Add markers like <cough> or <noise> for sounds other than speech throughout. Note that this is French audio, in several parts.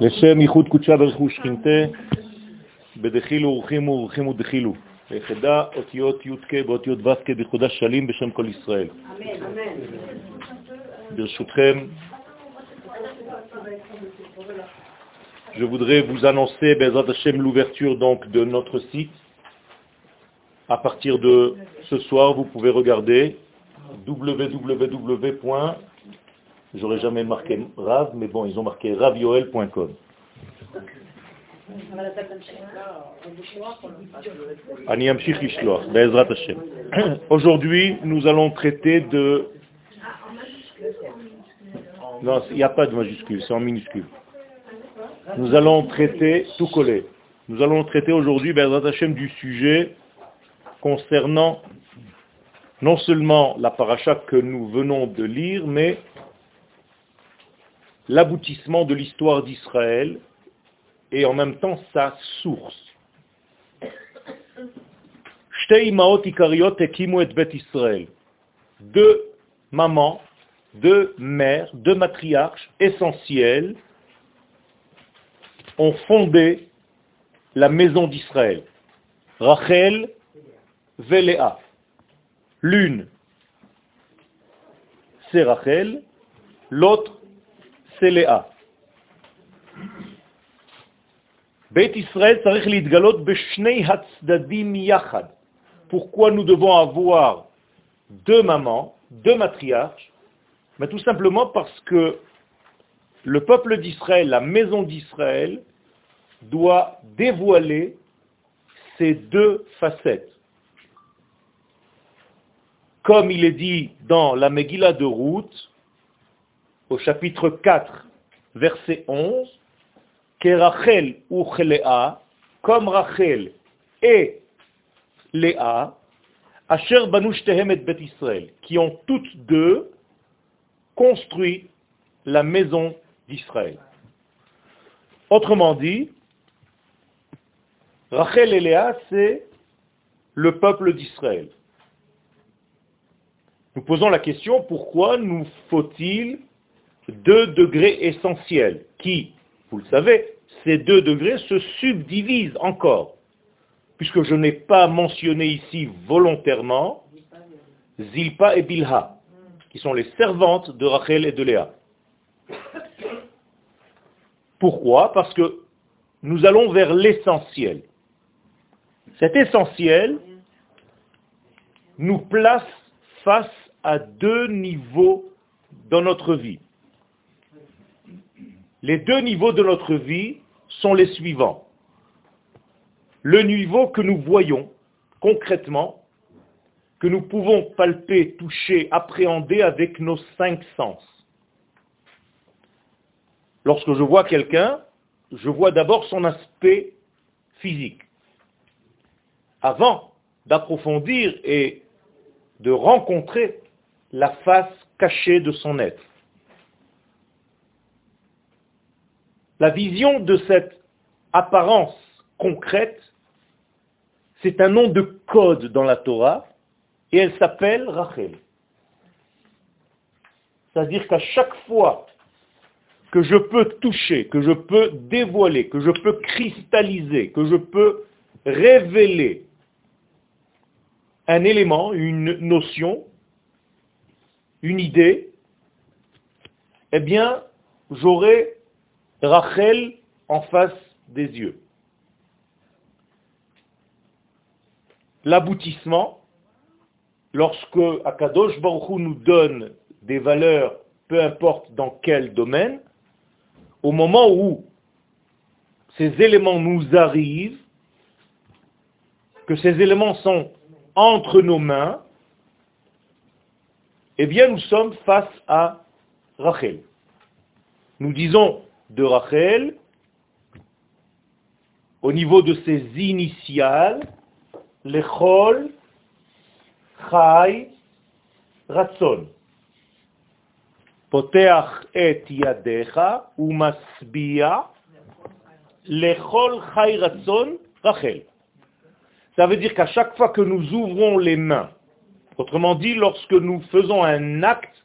לשם ייחוד קודשה ברכו שכינתה, בדחילו ורחימו ורחימו דחילו. ליחידה אותיות י"ק באותיות ו"ק בכבודה שלים בשם כל ישראל. ברשותכם, je voudrais vous annoncer, Bezrat Hashem, l'ouverture donc de notre site. À partir de ce soir, vous pouvez regarder www. J'aurais jamais marqué Rav, mais bon, ils ont marqué ravioel.com. <clears throat> Aujourd'hui, nous allons traiter de... Non, il n'y a pas de majuscule, c'est en minuscule. Nous allons traiter, tout collé, nous allons traiter aujourd'hui, du sujet concernant non seulement la paracha que nous venons de lire, mais l'aboutissement de l'histoire d'Israël et en même temps sa source. Deux mamans, deux mères, deux matriarches essentielles ont fondé la maison d'Israël. Rachel, Véléa. L'une, c'est Rachel, l'autre, Pourquoi nous devons avoir deux mamans, deux matriarches Mais Tout simplement parce que le peuple d'Israël, la maison d'Israël, doit dévoiler ces deux facettes. Comme il est dit dans la Megillah de Ruth, au chapitre 4, verset 11, Rachel ou Chelea, comme Rachel et Léa, Asher Banush Tehem et Bet Israël, qui ont toutes deux construit la maison d'Israël. Autrement dit, Rachel et Léa, c'est le peuple d'Israël. Nous posons la question, pourquoi nous faut-il deux degrés essentiels qui, vous le savez, ces deux degrés se subdivisent encore, puisque je n'ai pas mentionné ici volontairement Zilpa et Bilha, qui sont les servantes de Rachel et de Léa. Pourquoi? Parce que nous allons vers l'essentiel. Cet essentiel nous place face à deux niveaux dans notre vie. Les deux niveaux de notre vie sont les suivants. Le niveau que nous voyons concrètement, que nous pouvons palper, toucher, appréhender avec nos cinq sens. Lorsque je vois quelqu'un, je vois d'abord son aspect physique. Avant d'approfondir et de rencontrer la face cachée de son être. La vision de cette apparence concrète, c'est un nom de code dans la Torah, et elle s'appelle Rachel. C'est-à-dire qu'à chaque fois que je peux toucher, que je peux dévoiler, que je peux cristalliser, que je peux révéler un élément, une notion, une idée, eh bien, j'aurai Rachel en face des yeux. L'aboutissement, lorsque Akadosh Baruch nous donne des valeurs, peu importe dans quel domaine, au moment où ces éléments nous arrivent, que ces éléments sont entre nos mains, eh bien nous sommes face à Rachel. Nous disons de Rachel, au niveau de ses initiales, Lechol, Chai, Ratson. Poteach et yadecha, umasbia, Lechol, Chai, Ratson, Rachel. Ça veut dire qu'à chaque fois que nous ouvrons les mains, autrement dit, lorsque nous faisons un acte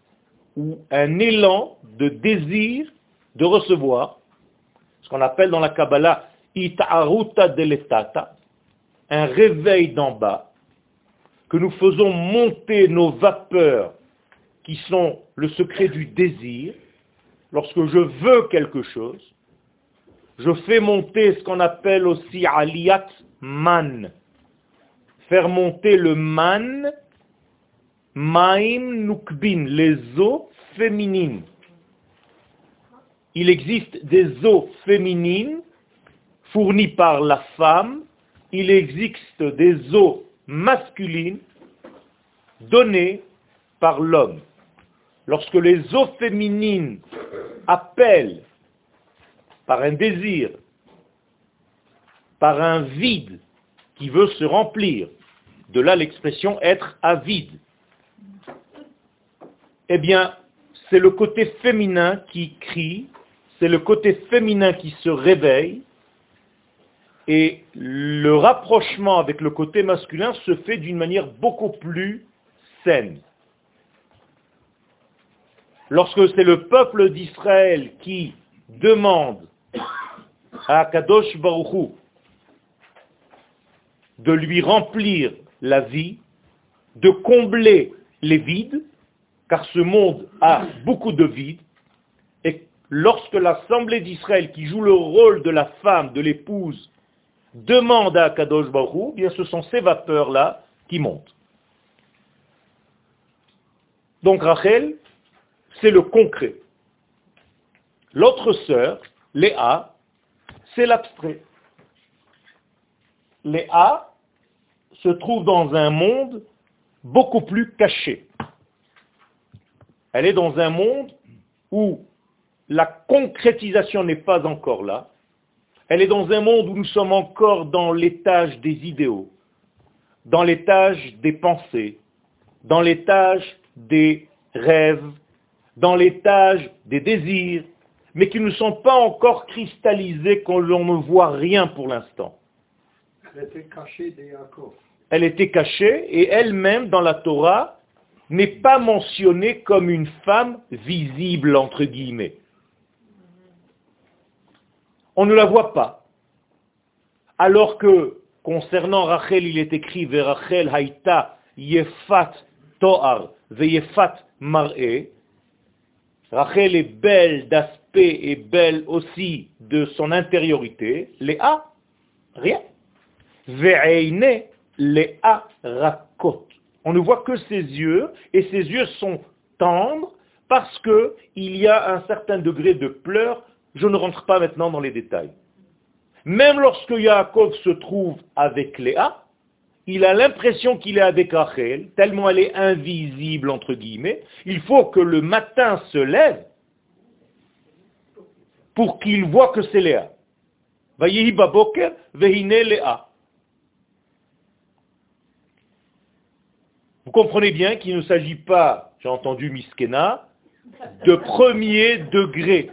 ou un élan de désir de recevoir, ce qu'on appelle dans la Kabbalah ita'aruta deletata, un réveil d'en bas, que nous faisons monter nos vapeurs qui sont le secret du désir, lorsque je veux quelque chose, je fais monter ce qu'on appelle aussi aliyat man. Faire monter le man, maim nukbin, les eaux féminines. Il existe des eaux féminines fournies par la femme, il existe des eaux masculines données par l'homme. Lorsque les eaux féminines appellent par un désir, par un vide qui veut se remplir, de là l'expression être avide, eh bien, c'est le côté féminin qui crie, c'est le côté féminin qui se réveille, et le rapprochement avec le côté masculin se fait d'une manière beaucoup plus saine. Lorsque c'est le peuple d'Israël qui demande à Kadosh Baruchou de lui remplir la vie, de combler les vides, car ce monde a beaucoup de vides, lorsque l'Assemblée d'Israël, qui joue le rôle de la femme, de l'épouse, demande à Kadosh Baruch bien ce sont ces vapeurs-là qui montent. Donc Rachel, c'est le concret. L'autre sœur, Léa, c'est l'abstrait. Léa se trouve dans un monde beaucoup plus caché. Elle est dans un monde où la concrétisation n'est pas encore là, elle est dans un monde où nous sommes encore dans l'étage des idéaux, dans l'étage des pensées, dans l'étage des rêves, dans l'étage des désirs, mais qui ne sont pas encore cristallisés, qu'on ne voit rien pour l'instant. Elle était cachée Elle était cachée et elle-même dans la Torah n'est pas mentionnée comme une femme visible entre guillemets on ne la voit pas. Alors que, concernant Rachel, il est écrit, Rachel haïta yefat to'ar veyefat mar'e. Rachel est belle d'aspect et belle aussi de son intériorité. Léa, rien. Ve'eine Léa rakot. On ne voit que ses yeux, et ses yeux sont tendres parce qu'il y a un certain degré de pleurs je ne rentre pas maintenant dans les détails. Même lorsque Yaakov se trouve avec Léa, il a l'impression qu'il est avec Rachel, tellement elle est invisible, entre guillemets. Il faut que le matin se lève pour qu'il voit que c'est Léa. Vous comprenez bien qu'il ne s'agit pas, j'ai entendu Miskena, de premier degré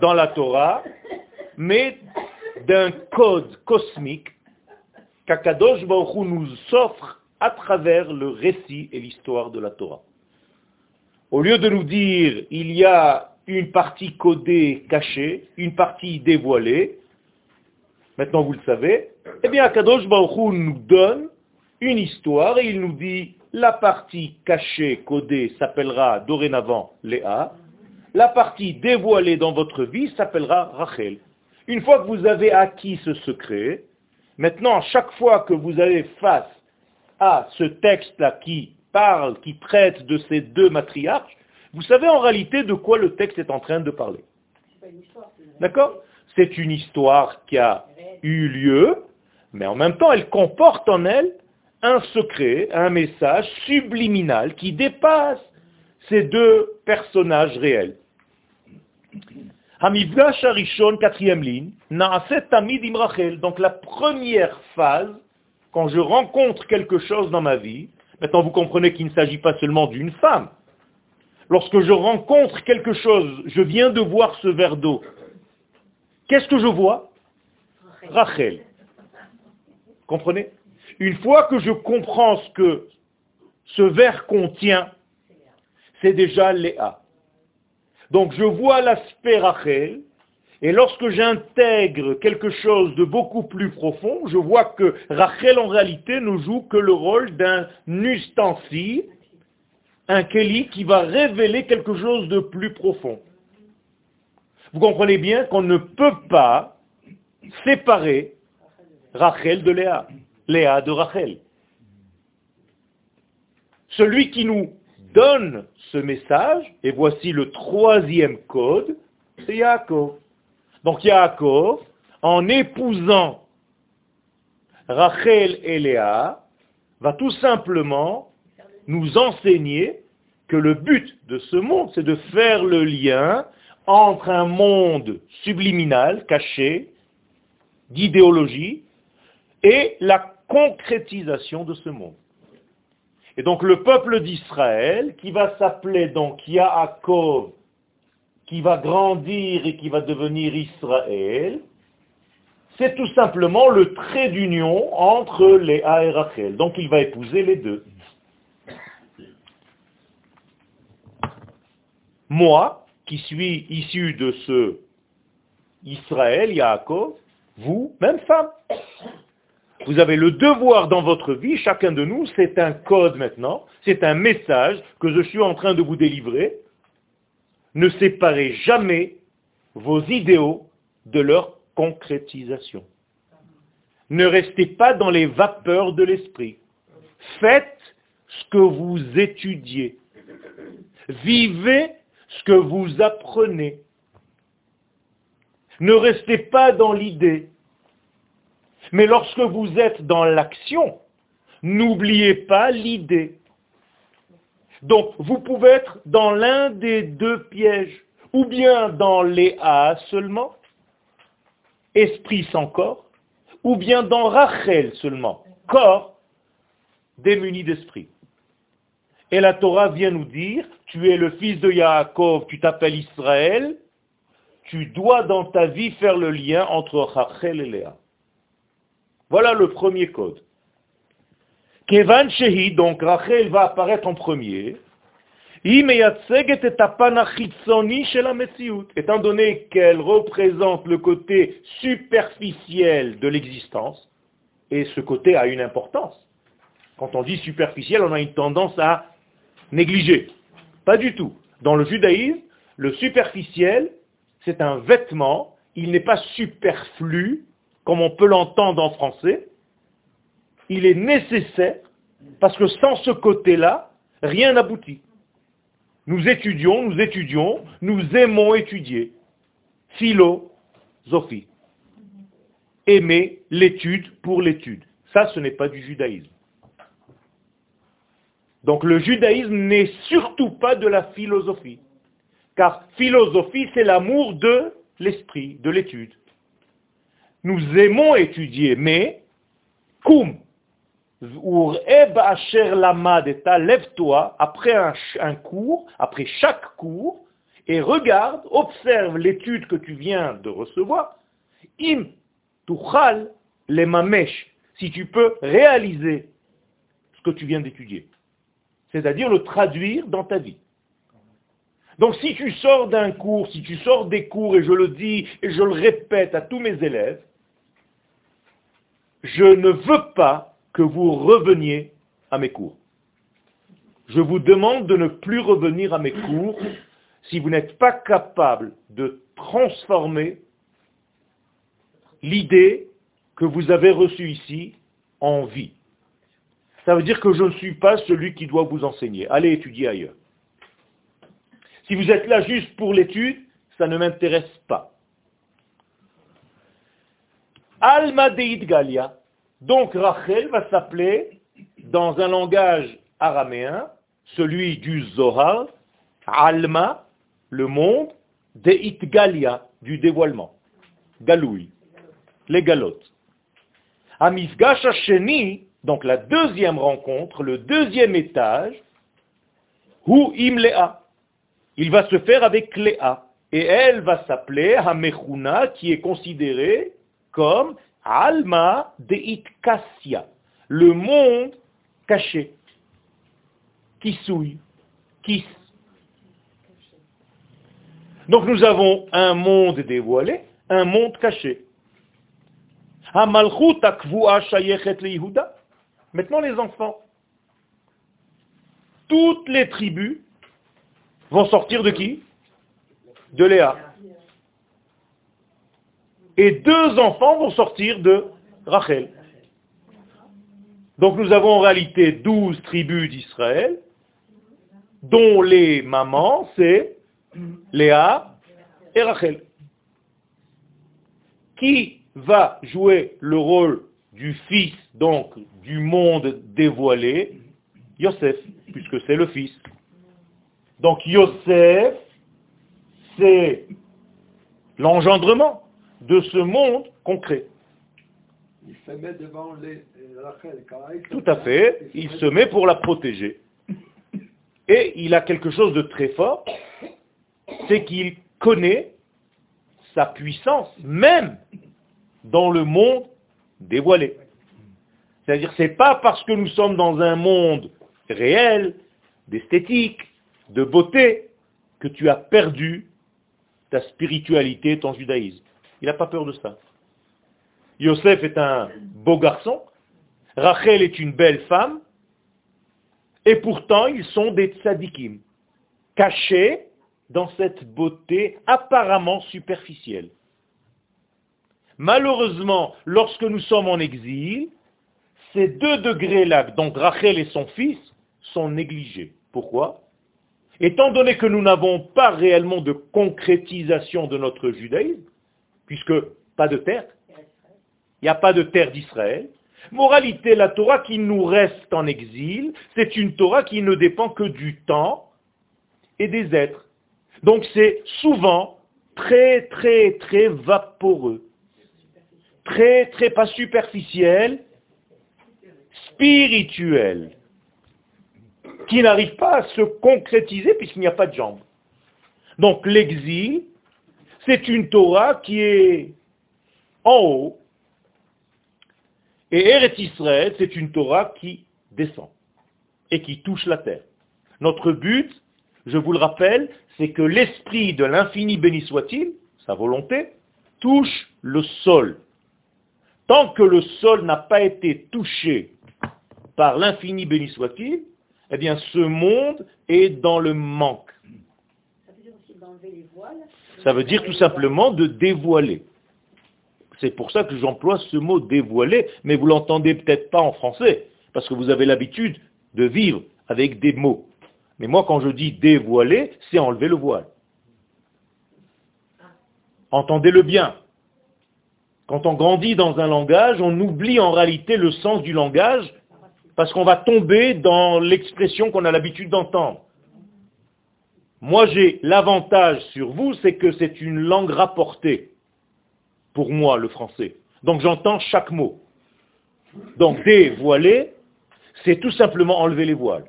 dans la Torah, mais d'un code cosmique qu'Akadosh Baruch nous offre à travers le récit et l'histoire de la Torah. Au lieu de nous dire il y a une partie codée cachée, une partie dévoilée, maintenant vous le savez, eh bien Akadosh Baruch nous donne une histoire et il nous dit la partie cachée, codée, s'appellera dorénavant Léa, la partie dévoilée dans votre vie s'appellera Rachel. Une fois que vous avez acquis ce secret, maintenant, chaque fois que vous avez face à ce texte-là qui parle, qui traite de ces deux matriarches, vous savez en réalité de quoi le texte est en train de parler. D'accord? C'est une histoire qui a eu lieu, mais en même temps, elle comporte en elle un secret, un message subliminal qui dépasse ces deux personnages réels. Arishon, quatrième ligne, Tamid Imrachel. Donc la première phase, quand je rencontre quelque chose dans ma vie, maintenant vous comprenez qu'il ne s'agit pas seulement d'une femme. Lorsque je rencontre quelque chose, je viens de voir ce verre d'eau. Qu'est-ce que je vois? Rachel. Comprenez? Une fois que je comprends ce que ce verre contient, c'est déjà Léa. Donc je vois l'aspect Rachel, Et lorsque j'intègre quelque chose de beaucoup plus profond, je vois que Rachel en réalité ne joue que le rôle d'un ustensile, un Kelly qui va révéler quelque chose de plus profond. Vous comprenez bien qu'on ne peut pas séparer Rachel de Léa, Léa de Rachel. Celui qui nous donne ce message, et voici le troisième code, c'est Yaakov. Donc Yaakov, en épousant Rachel et Léa, va tout simplement nous enseigner que le but de ce monde, c'est de faire le lien entre un monde subliminal, caché, d'idéologie, et la concrétisation de ce monde. Et donc le peuple d'Israël, qui va s'appeler donc Yaakov, qui va grandir et qui va devenir Israël, c'est tout simplement le trait d'union entre les et Rachel. Donc il va épouser les deux. Moi, qui suis issu de ce Israël, Yaakov, vous, même femme, vous avez le devoir dans votre vie, chacun de nous, c'est un code maintenant, c'est un message que je suis en train de vous délivrer. Ne séparez jamais vos idéaux de leur concrétisation. Ne restez pas dans les vapeurs de l'esprit. Faites ce que vous étudiez. Vivez ce que vous apprenez. Ne restez pas dans l'idée. Mais lorsque vous êtes dans l'action, n'oubliez pas l'idée. Donc, vous pouvez être dans l'un des deux pièges, ou bien dans les A seulement, esprit sans corps, ou bien dans Rachel seulement, corps démuni d'esprit. Et la Torah vient nous dire, tu es le fils de Yaakov, tu t'appelles Israël, tu dois dans ta vie faire le lien entre Rachel et Léa. Voilà le premier code. Kevan Shehi, donc Rachel va apparaître en premier. Étant donné qu'elle représente le côté superficiel de l'existence, et ce côté a une importance. Quand on dit superficiel, on a une tendance à négliger. Pas du tout. Dans le judaïsme, le superficiel, c'est un vêtement, il n'est pas superflu, comme on peut l'entendre en français, il est nécessaire, parce que sans ce côté-là, rien n'aboutit. Nous étudions, nous étudions, nous aimons étudier. Philosophie. Aimer l'étude pour l'étude. Ça, ce n'est pas du judaïsme. Donc le judaïsme n'est surtout pas de la philosophie. Car philosophie, c'est l'amour de l'esprit, de l'étude. Nous aimons étudier, mais, koum, lève-toi après un, cours, après chaque cours, et regarde, observe l'étude que tu viens de recevoir. Im tuchal le mamesh, si tu peux réaliser ce que tu viens d'étudier. C'est-à-dire le traduire dans ta vie. Donc si tu sors d'un cours, si tu sors des cours, et je le dis et je le répète à tous mes élèves, je ne veux pas que vous reveniez à mes cours. Je vous demande de ne plus revenir à mes cours si vous n'êtes pas capable de transformer l'idée que vous avez reçue ici en vie. Ça veut dire que je ne suis pas celui qui doit vous enseigner. Allez étudier ailleurs. Si vous êtes là juste pour l'étude, ça ne m'intéresse pas. Alma Deit Galia. Donc Rachel va s'appeler, dans un langage araméen, celui du Zohar, Alma, le monde, Deit Galia, du dévoilement. Galoui, les galotes. Sheni, donc la deuxième rencontre, le deuxième étage, Hu Imlea. Il va se faire avec Léa. Et elle va s'appeler Hamechuna, qui est considérée comme Alma de Kassia, le monde caché, qui souille, qui. Donc nous avons un monde dévoilé, un monde caché. Maintenant les enfants. Toutes les tribus vont sortir de qui? De Léa. Et deux enfants vont sortir de Rachel. Donc nous avons en réalité douze tribus d'Israël, dont les mamans, c'est Léa et Rachel. Qui va jouer le rôle du fils, donc du monde dévoilé? Yosef, puisque c'est le fils. Donc Yosef, c'est l'engendrement de ce monde concret. Il se met devant les, Rachel. Tout à fait. Il se met pour la protéger. Et il a quelque chose de très fort, c'est qu'il connaît sa puissance, même dans le monde dévoilé. C'est-à-dire, c'est pas parce que nous sommes dans un monde réel, d'esthétique, de beauté, que tu as perdu ta spiritualité, ton judaïsme. Il n'a pas peur de ça. Yosef est un beau garçon, Rachel est une belle femme, et pourtant ils sont des tzadikim, cachés dans cette beauté apparemment superficielle. Malheureusement, lorsque nous sommes en exil, ces deux degrés-là, donc Rachel et son fils, sont négligés. Pourquoi? Étant donné que nous n'avons pas réellement de concrétisation de notre judaïsme, puisque pas de terre, il n'y a pas de terre d'Israël, moralité, la Torah qui nous reste en exil, c'est une Torah qui ne dépend que du temps et des êtres. Donc c'est souvent très très très vaporeux, très très pas superficiel, spirituel, qui n'arrive pas à se concrétiser puisqu'il n'y a pas de jambes. Donc l'exil, c'est une Torah qui est en haut, et Eretz Israël, c'est une Torah qui descend et qui touche la terre. Notre but, je vous le rappelle, c'est que l'esprit de l'infini béni soit-il, sa volonté, touche le sol. Tant que le sol n'a pas été touché par l'infini béni soit-il, eh bien ce monde est dans le manque. Ça veut dire tout simplement de dévoiler. C'est pour ça que j'emploie ce mot dévoiler, mais vous l'entendez peut-être pas en français, parce que vous avez l'habitude de vivre avec des mots. Mais moi, quand je dis dévoiler, c'est enlever le voile. Entendez-le bien. Quand on grandit dans un langage, on oublie en réalité le sens du langage parce qu'on va tomber dans l'expression qu'on a l'habitude d'entendre. Moi, j'ai l'avantage sur vous, c'est que c'est une langue rapportée, pour moi, le français. Donc j'entends chaque mot. Donc dévoiler, c'est tout simplement enlever les voiles,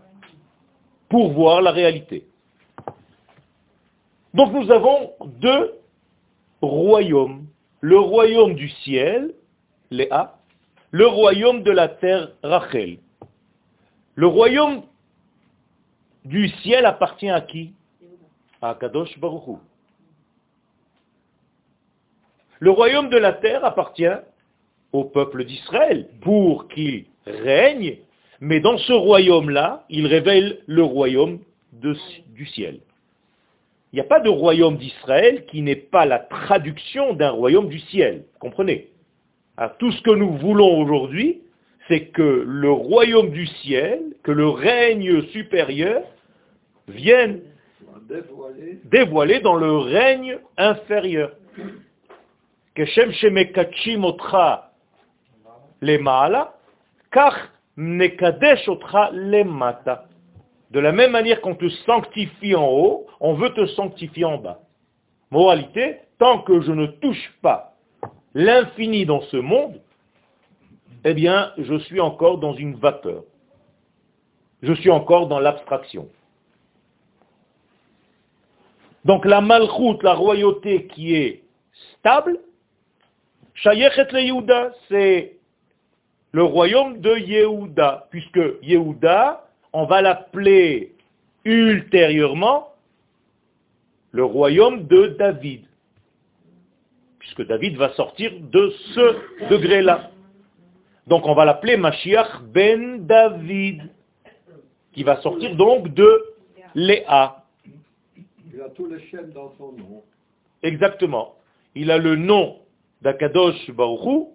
pour voir la réalité. Donc nous avons deux royaumes. Le royaume du ciel, Léa, le royaume de la terre, Rachel. Le royaume du ciel appartient à qui? Le royaume de la terre appartient au peuple d'Israël pour qu'il règne, mais dans ce royaume-là, il révèle le royaume du ciel. Il n'y a pas de royaume d'Israël qui n'est pas la traduction d'un royaume du ciel. Comprenez? Tout ce que nous voulons aujourd'hui, c'est que le royaume du ciel, que le règne supérieur vienne dévoiler dans le règne inférieur. Que De la même manière qu'on te sanctifie en haut, on veut te sanctifier en bas. Moralité, tant que je ne touche pas l'infini dans ce monde, eh bien, je suis encore dans une vapeur. Je suis encore dans l'abstraction. Donc la malchoute, la royauté qui est stable, Shayechet le c'est le royaume de Yehuda, puisque Yehuda, on va l'appeler ultérieurement le royaume de David. puisque David va sortir de ce degré-là. Donc on va l'appeler Mashiach ben David, qui va sortir donc de Léa. Il a les chaînes dans son nom. Exactement. Il a le nom d'Akadosh Baruchou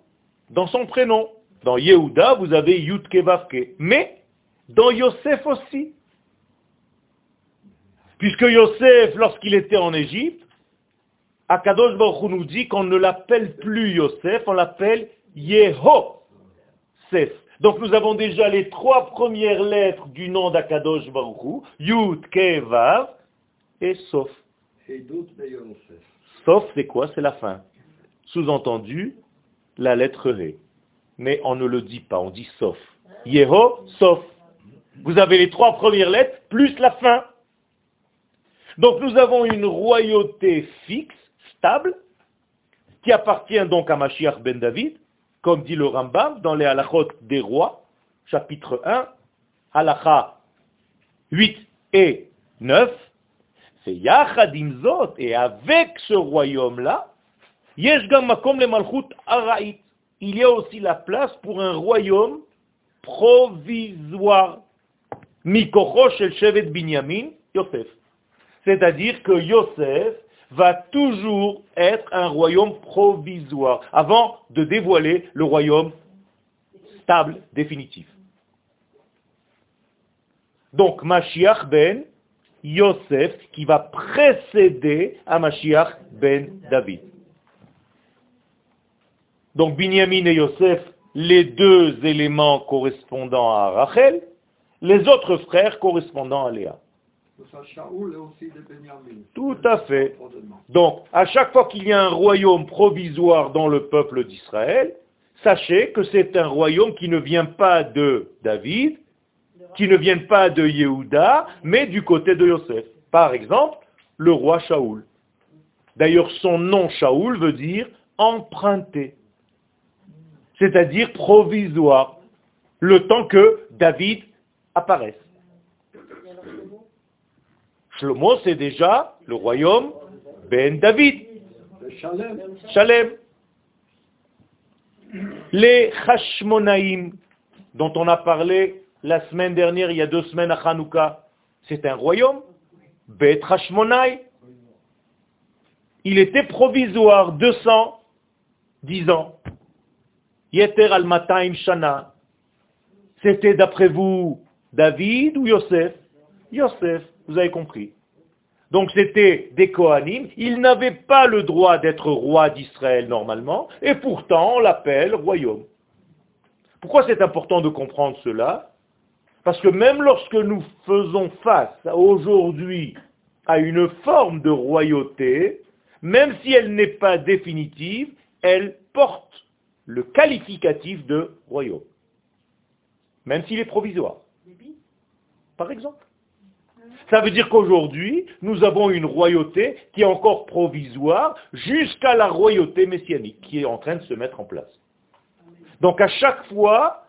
dans son prénom. Dans Yehuda, vous avez Yudke Vavke. Mais dans Yosef aussi. Puisque Yosef, lorsqu'il était en Égypte, Akadosh Baruch nous dit qu'on ne l'appelle plus Yosef, on l'appelle Yeho. Donc nous avons déjà les trois premières lettres du nom d'Akadosh Baruch Yud, Ke, Vav et. Sof, c'est quoi? C'est la fin. Sous-entendu, la lettre Ré. Mais on ne le dit pas, on dit Sof. Yeho, Sof. Vous avez les trois premières lettres plus la fin. Donc nous avons une royauté fixe, stable, qui appartient donc à Mashiach ben David, comme dit le Rambam dans les halachot des rois, chapitre 1, halacha 8 et 9, c'est Yachadim Zot, et avec ce royaume-là. Il y a aussi la place pour un royaume provisoire. C'est-à-dire que Yosef va toujours être un royaume provisoire, avant de dévoiler le royaume stable, définitif. Donc, Mashiach ben Yosef, qui va précéder à Mashiach ben David. Donc, Binyamin et Yosef, les deux éléments correspondant à Rachel, les autres frères correspondant à Léa. Tout à fait. Donc, à chaque fois qu'il y a un royaume provisoire dans le peuple d'Israël, sachez que c'est un royaume qui ne vient pas de David, qui ne vient pas de Yehuda, mais du côté de Yosef. Par exemple, le roi Shaoul. D'ailleurs, son nom Shaoul veut dire emprunté, c'est-à-dire provisoire, le temps que David apparaisse. Shlomo, c'est déjà le royaume Ben David. Shalem. Les Hashmonaïm, dont on a parlé la semaine dernière, il y a deux semaines à Hanouka, c'est un royaume. Bet Hashmonaï. Il était provisoire 210 ans. Yeter al Mataim Shana. C'était d'après vous David ou Yosef? Yosef. Vous avez compris. Donc c'était des Kohanim. Ils n'avaient pas le droit d'être roi d'Israël normalement, et pourtant on l'appelle royaume. Pourquoi c'est important de comprendre cela? Parce que même lorsque nous faisons face aujourd'hui à une forme de royauté, même si elle n'est pas définitive, elle porte le qualificatif de royaume. Même s'il est provisoire. Par exemple. Ça veut dire qu'aujourd'hui, nous avons une royauté qui est encore provisoire jusqu'à la royauté messianique qui est en train de se mettre en place. Donc à chaque fois,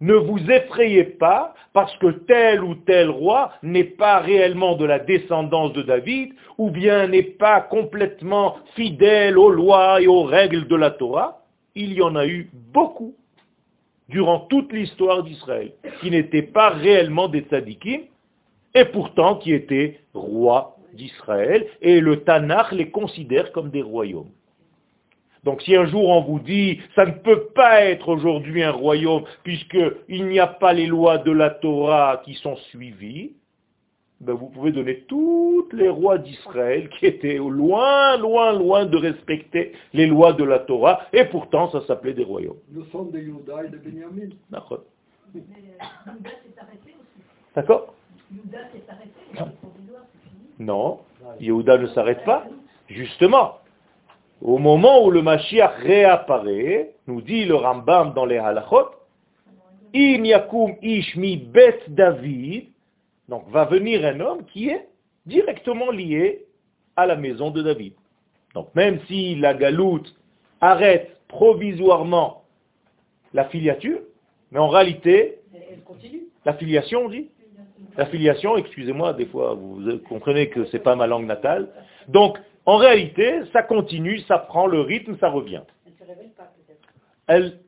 ne vous effrayez pas parce que tel ou tel roi n'est pas réellement de la descendance de David ou bien n'est pas complètement fidèle aux lois et aux règles de la Torah. Il y en a eu beaucoup durant toute l'histoire d'Israël qui n'étaient pas réellement des tzadikim et pourtant qui étaient rois d'Israël, et le Tanakh les considère comme des royaumes. Donc si un jour on vous dit, ça ne peut pas être aujourd'hui un royaume, puisqu'il n'y a pas les lois de la Torah qui sont suivies, ben vous pouvez donner tous les rois d'Israël qui étaient loin, loin, loin de respecter les lois de la Torah, et pourtant ça s'appelait des royaumes. Nous sommes des Yuda et des Benjamin. D'accord. D'accord non, Yehuda ne s'arrête pas. Justement, au moment où le Mashiach réapparaît, nous dit le Rambam dans les halachot, Im yakum ishmi bet David, donc va venir un homme qui est directement lié à la maison de David. Donc même si la galoute arrête provisoirement la filiature, mais en réalité, la filiation, on dit, la filiation, excusez-moi, des fois vous comprenez que ce n'est pas ma langue natale. Donc, En réalité, ça continue, ça prend le rythme, ça revient. Elle ne se révèle pas peut-être. Elle,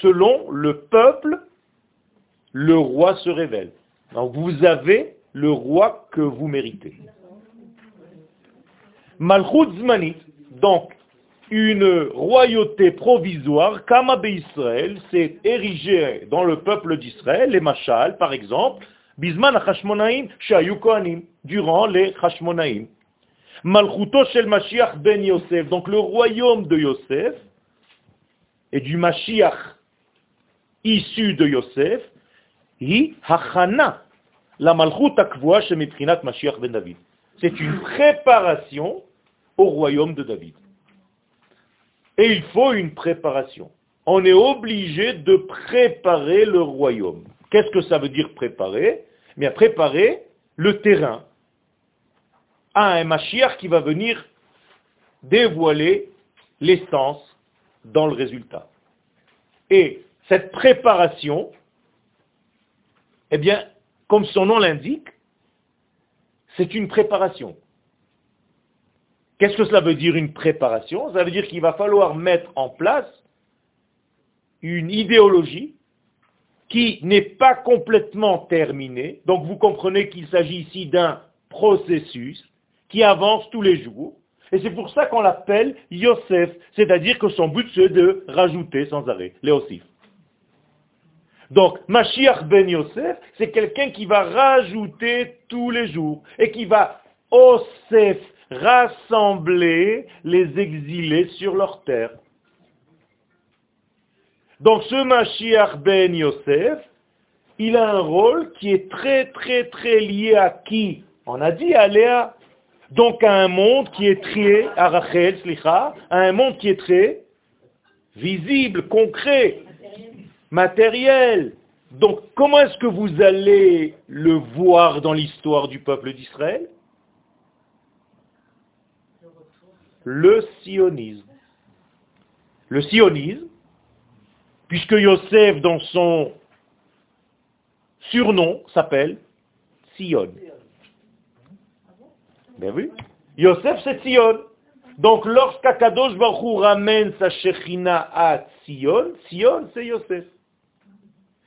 selon le peuple, le roi se révèle. Donc vous avez le roi que vous méritez. Malchut Zmanit, donc une royauté provisoire, Kama Israël, s'est érigée dans le peuple d'Israël, les Machal par exemple, Bisman HaShmonaim, Shayu Kohanim, durant les Hashmonaim. Malchuto Shel Mashiach ben Yosef, donc le royaume de Yosef, et du Mashiach issu de Yosef, hi hachana, la malchut Mashiach ben David. C'est une préparation au royaume de David. Et il faut une préparation. On est obligé de préparer le royaume. Qu'est-ce que ça veut dire préparer? Eh Bien, préparer le terrain à un Mashiach qui va venir dévoiler l'essence dans le résultat. Et cette préparation, eh bien, comme son nom l'indique, c'est une préparation. Qu'est-ce que cela veut dire une préparation? Ça veut dire qu'il va falloir mettre en place une idéologie qui n'est pas complètement terminée. Donc vous comprenez qu'il s'agit ici d'un processus qui avance tous les jours. Et c'est pour ça qu'on l'appelle Yosef, c'est-à-dire que son but c'est de rajouter sans arrêt, Léosif. Donc, Mashiach ben Yosef, c'est quelqu'un qui va rajouter tous les jours et qui va, Osef, rassembler les exilés sur leur terre. Donc ce Mashiach ben Yosef, il a un rôle qui est très très très lié à qui? On a dit à Léa. Donc à un monde qui est très, à Rachel, à un monde qui est très visible, concret, matériel. Donc comment est-ce que vous allez le voir dans l'histoire du peuple d'Israël? Le sionisme. Le sionisme, puisque Yosef, dans son surnom, s'appelle Sion. Bien vu Yosef, c'est Sion. Donc, lorsqu'Akadosh Baruch ramène sa Shechina à Sion, Sion, c'est Yosef.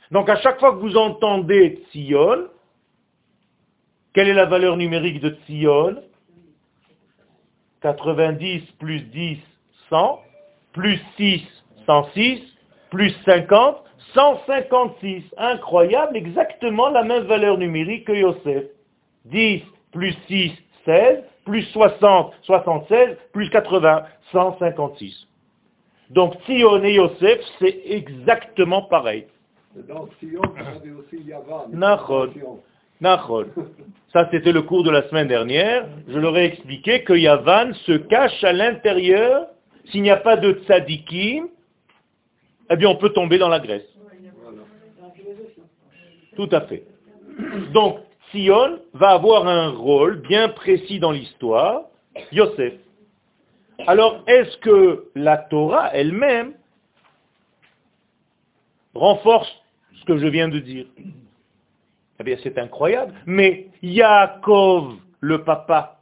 Donc, à chaque fois que vous entendez Sion, quelle est la valeur numérique de Sion 90 plus 10, 100, plus 6, 106, plus 50, 156. Incroyable, exactement la même valeur numérique que Yosef. 10 plus 6, 16, plus 60, 76, plus 80, 156. Donc Sion et Yosef, c'est exactement pareil. Dans Sion, on avait aussi Yavan. <laughs> Ça, c'était le cours de la semaine dernière. Je leur ai expliqué que Yavan se cache à l'intérieur. S'il n'y a pas de tzadikim, eh bien, on peut tomber dans la Grèce. Tout à fait. Donc, Sion va avoir un rôle bien précis dans l'histoire, Yosef. Alors, est-ce que la Torah elle-même renforce ce que je viens de dire? Eh bien, c'est incroyable. Mais Yaakov, le papa,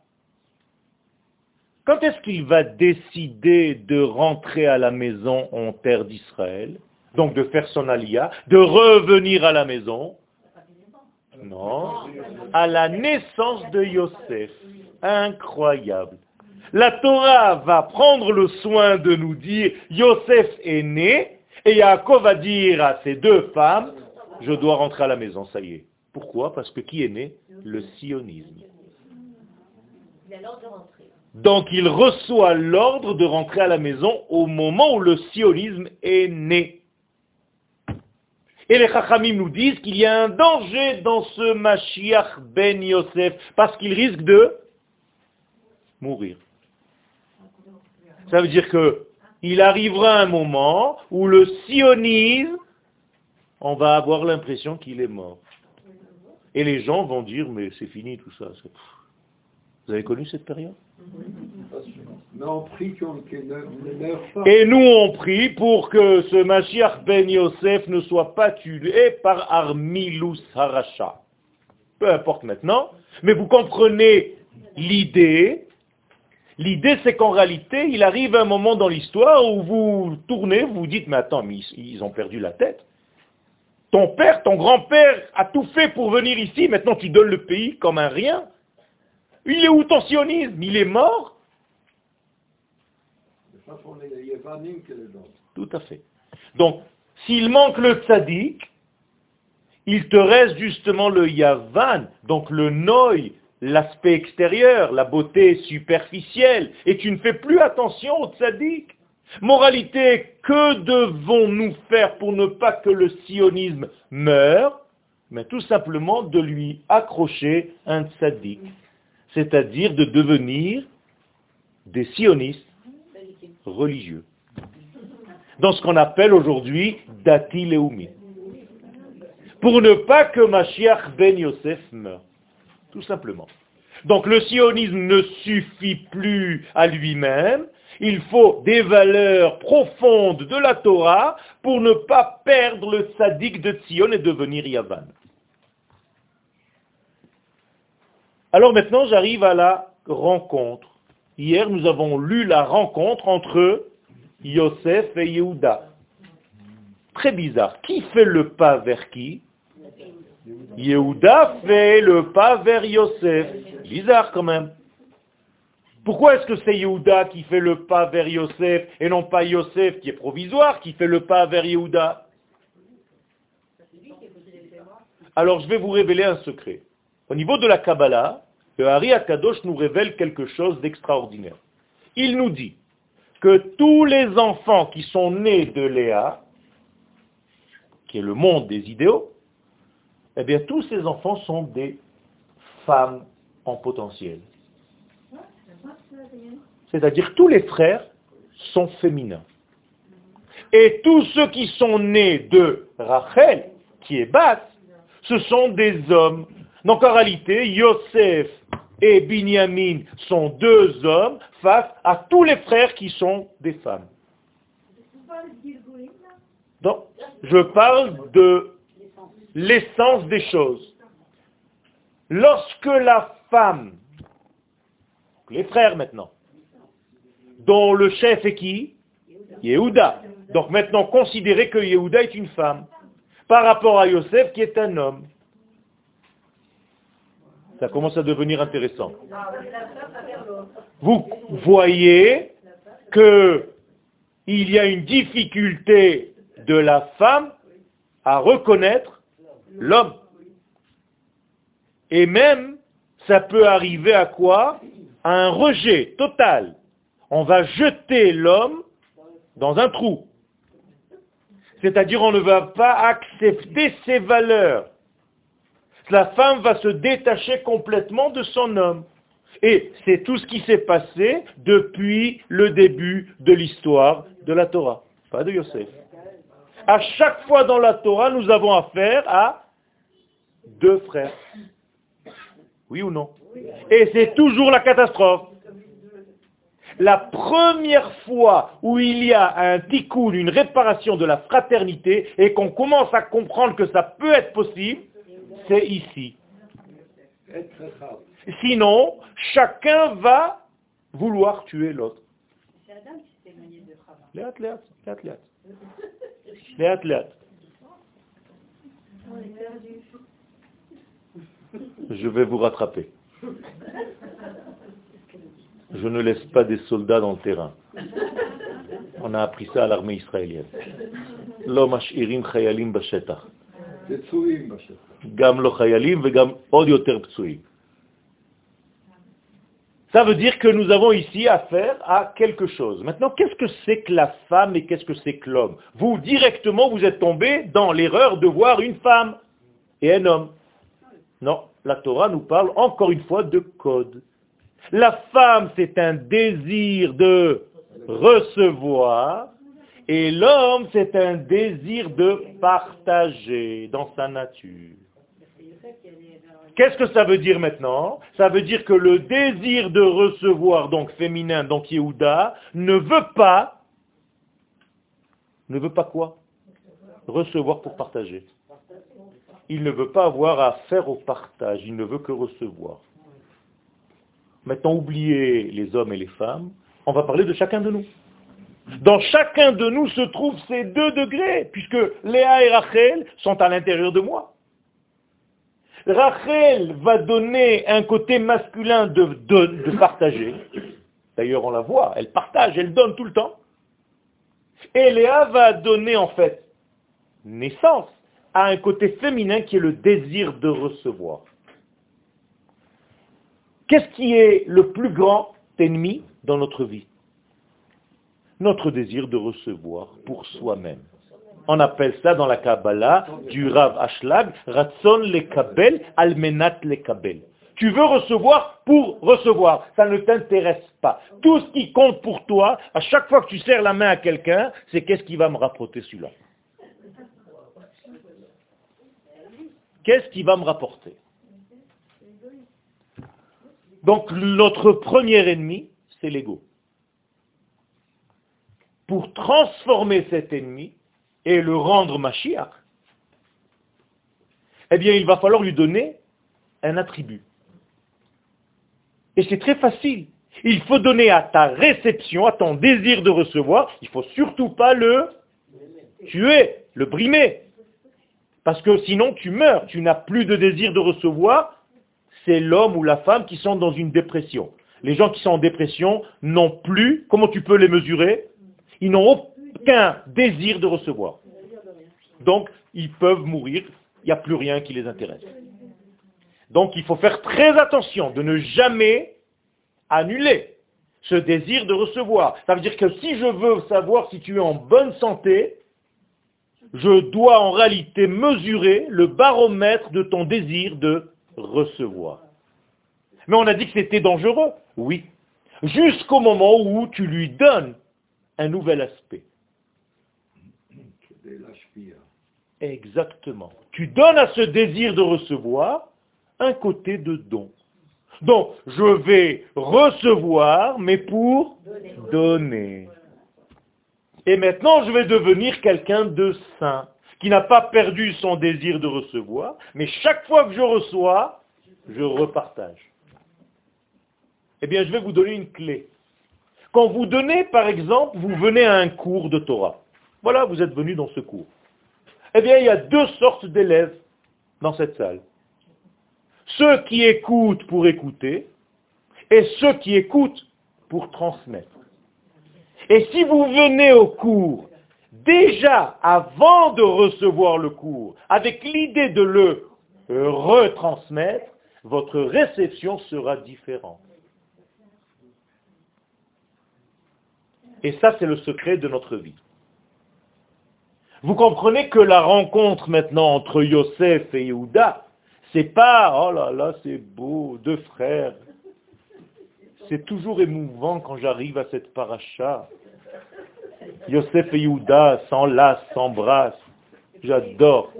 quand est-ce qu'il va décider de rentrer à la maison en terre d'Israël Donc de faire son alia, de revenir à la maison? Non, à la naissance de Yosef. Incroyable. La Torah va prendre le soin de nous dire Yosef est né, et Yaakov va dire à ses deux femmes, je dois rentrer à la maison, ça y est. Pourquoi? Parce que qui est né? Le sionisme. Donc il reçoit l'ordre de rentrer à la maison au moment où le sionisme est né. Et les Chachamim nous disent qu'il y a un danger dans ce Mashiach ben Yosef, parce qu'il risque de mourir. Ça veut dire que il arrivera un moment où le sionisme, on va avoir l'impression qu'il est mort. Et les gens vont dire, mais c'est fini tout ça. Vous avez connu cette période? Et nous on prie pour que ce Mashiach ben Yosef ne soit pas tué par Armilus Haracha. Peu importe maintenant, mais vous comprenez l'idée. L'idée, c'est qu'en réalité, il arrive un moment dans l'histoire où vous tournez, vous dites, mais attends, mais ils ont perdu la tête. Ton père, ton grand-père a tout fait pour venir ici, maintenant tu donnes le pays comme un rien. Il est où ton sionisme Il est mort. Tout à fait. Donc, s'il manque le tzaddik, il te reste justement le yavan, donc le noï, l'aspect extérieur, la beauté superficielle, et tu ne fais plus attention au tzaddik. Moralité, que devons-nous faire pour ne pas que le sionisme meure? Mais tout simplement de lui accrocher un tzaddik, c'est-à-dire de devenir des sionistes religieux. Dans ce qu'on appelle aujourd'hui Dati Leumi. Pour ne pas que Mashiach ben Yosef meure. Tout simplement. Donc le sionisme ne suffit plus à lui-même, il faut des valeurs profondes de la Torah pour ne pas perdre le sadique de Sion et devenir Yavan. Alors maintenant, j'arrive à la rencontre. Hier, nous avons lu la rencontre entre Yosef et Yehuda. Très bizarre. Qui fait le pas vers qui? Yehuda fait le pas vers Yosef. Bizarre quand même. Pourquoi est-ce que c'est Yehuda qui fait le pas vers Yosef et non pas Yosef qui est provisoire qui fait le pas vers Yehuda? Alors je vais vous révéler un secret. Au niveau de la Kabbalah, le Hari Akadosh nous révèle quelque chose d'extraordinaire. Il nous dit que tous les enfants qui sont nés de Léa, qui est le monde des idéaux, eh bien tous ces enfants sont des femmes en potentiel. C'est-à-dire tous les frères sont féminins. Et tous ceux qui sont nés de Rachel, qui est basse, ce sont des hommes. Donc en réalité, Yosef et Binyamin sont deux hommes face à tous les frères qui sont des femmes. Je parle de l'essence des choses. Lorsque la femme, les frères maintenant, dont le chef est qui? Yehuda. Donc maintenant, considérez que Yehuda est une femme, par rapport à Yosef qui est un homme. Ça commence à devenir intéressant. Vous voyez que il y a une difficulté de la femme à reconnaître l'homme. Et même, ça peut arriver à quoi? À un rejet total. On va jeter l'homme dans un trou. C'est-à-dire on ne va pas accepter ses valeurs. La femme va se détacher complètement de son homme. Et c'est tout ce qui s'est passé depuis le début de l'histoire de la Torah, pas de Yosef. À chaque fois dans la Torah, nous avons affaire à deux frères. Oui ou non? Et c'est toujours la catastrophe. La première fois où il y a un tikkun, une réparation de la fraternité, et qu'on commence à comprendre que ça peut être possible, c'est ici. Sinon, chacun va vouloir tuer l'autre. Je vais vous rattraper. Je ne laisse pas des soldats dans le terrain. On a appris ça à l'armée israélienne. L'homme. פצועים בשטח. גם לא חיילים וגם עוד יותר פצועים. Ça veut dire que nous avons ici affaire à quelque chose. Maintenant, qu'est-ce que c'est que la femme et qu'est-ce que c'est que l'homme Vous, directement, vous êtes tombé dans l'erreur de voir une femme et un homme. Non, la Torah nous parle encore une fois de code. La femme, c'est un désir de recevoir, et l'homme, c'est un désir de partager dans sa nature. Qu'est-ce que ça veut dire maintenant? Ça veut dire que le désir de recevoir, donc féminin, donc Yehuda, ne veut pas, ne veut pas quoi? Recevoir pour partager. Il ne veut pas avoir à faire au partage, il ne veut que recevoir. Maintenant, oubliez les hommes et les femmes, on va parler de chacun de nous. Dans chacun de nous se trouvent ces deux degrés, puisque Léa et Rachel sont à l'intérieur de moi. Rachel va donner un côté masculin de, de partager. D'ailleurs, on la voit, elle partage, elle donne tout le temps. Et Léa va donner en fait naissance à un côté féminin qui est le désir de recevoir. Qu'est-ce qui est le plus grand ennemi dans notre vie? Notre désir de recevoir pour soi-même. On appelle ça dans la Kabbalah du Rav Ashlag, Ratson le Kabel, Almenat le Kabel. Tu veux recevoir pour recevoir. Ça ne t'intéresse pas. Tout ce qui compte pour toi, à chaque fois que tu serres la main à quelqu'un, c'est qu'est-ce qui va me rapporter celui-là? Qu'est-ce qui va me rapporter? Donc notre premier ennemi, c'est l'ego. Pour transformer cet ennemi et le rendre Mashiach, eh bien il va falloir lui donner un attribut. Et c'est très facile. Il faut donner à ta réception, à ton désir de recevoir, il ne faut surtout pas le tuer, le brimer. Parce que sinon tu meurs, tu n'as plus de désir de recevoir, c'est l'homme ou la femme qui sont dans une dépression. Les gens qui sont en dépression n'ont plus, comment tu peux les mesurer? Ils n'ont aucun désir de recevoir. Donc, ils peuvent mourir, il n'y a plus rien qui les intéresse. Donc il faut faire très attention de ne jamais annuler ce désir de recevoir. Ça veut dire que si je veux savoir si tu es en bonne santé, je dois en réalité mesurer le baromètre de ton désir de recevoir. Mais on a dit que c'était dangereux. Oui. Jusqu'au moment où tu lui donnes un nouvel aspect. Exactement. Tu donnes à ce désir de recevoir un côté de don. Donc, je vais recevoir, mais pour donner. Et maintenant, je vais devenir quelqu'un de saint, qui n'a pas perdu son désir de recevoir, mais chaque fois que je reçois, je repartage. Eh bien, je vais vous donner une clé. Quand vous donnez, par exemple, vous venez à un cours de Torah. Voilà, vous êtes venu dans ce cours. Eh bien, il y a deux sortes d'élèves dans cette salle ceux qui écoutent pour écouter et ceux qui écoutent pour transmettre. Et si vous venez au cours déjà avant de recevoir le cours, avec l'idée de le retransmettre, votre réception sera différente. Et ça, c'est le secret de notre vie. Vous comprenez que la rencontre maintenant entre Yosef et Yehuda, c'est pas, oh là là, c'est beau, deux frères. C'est toujours émouvant quand j'arrive à cette paracha. Yosef et Yehuda s'enlacent, s'embrassent. J'adore.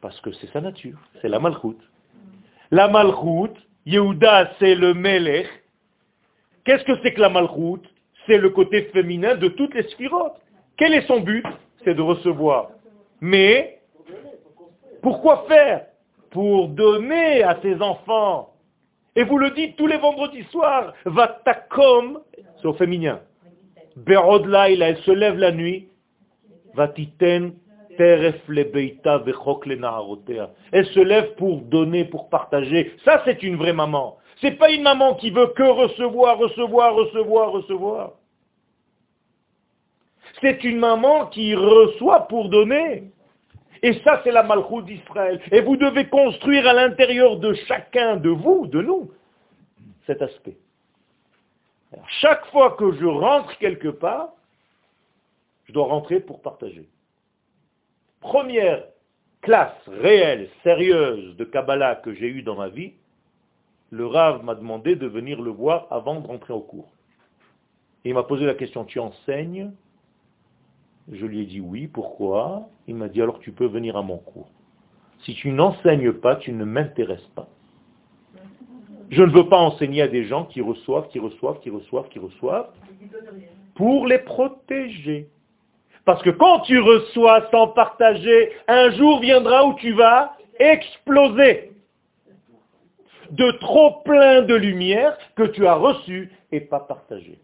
Parce que c'est sa nature, c'est la malchoute. La malchoute, Yehuda c'est le melech. Qu'est-ce que c'est que la malchoute? C'est le côté féminin de toutes les sphirotes. Quel est son but? C'est de recevoir. Mais pourquoi faire? Pour donner à ses enfants. Et vous le dites tous les vendredis soirs, Vatakom, c'est au féminin. Berodla, elle se lève la nuit. Vatiten Elle se lève pour donner, pour partager. Ça, c'est une vraie maman. C'est pas une maman qui veut que recevoir, recevoir, recevoir, recevoir. C'est une maman qui reçoit pour donner. Et ça, c'est la malchoute d'Israël. Et vous devez construire à l'intérieur de chacun de vous, de nous, cet aspect. chaque fois que je rentre quelque part, je dois rentrer pour partager. Première classe réelle, sérieuse de Kabbalah que j'ai eue dans ma vie, le Rav m'a demandé de venir le voir avant de rentrer au cours. Et il m'a posé la question, tu enseignes je lui ai dit oui, pourquoi? Il m'a dit alors tu peux venir à mon cours. Si tu n'enseignes pas, tu ne m'intéresses pas. Je ne veux pas enseigner à des gens qui reçoivent, qui reçoivent, qui reçoivent, qui reçoivent, pour les protéger. Parce que quand tu reçois sans partager, un jour viendra où tu vas exploser. de trop plein de lumière que tu as reçu et pas partagé.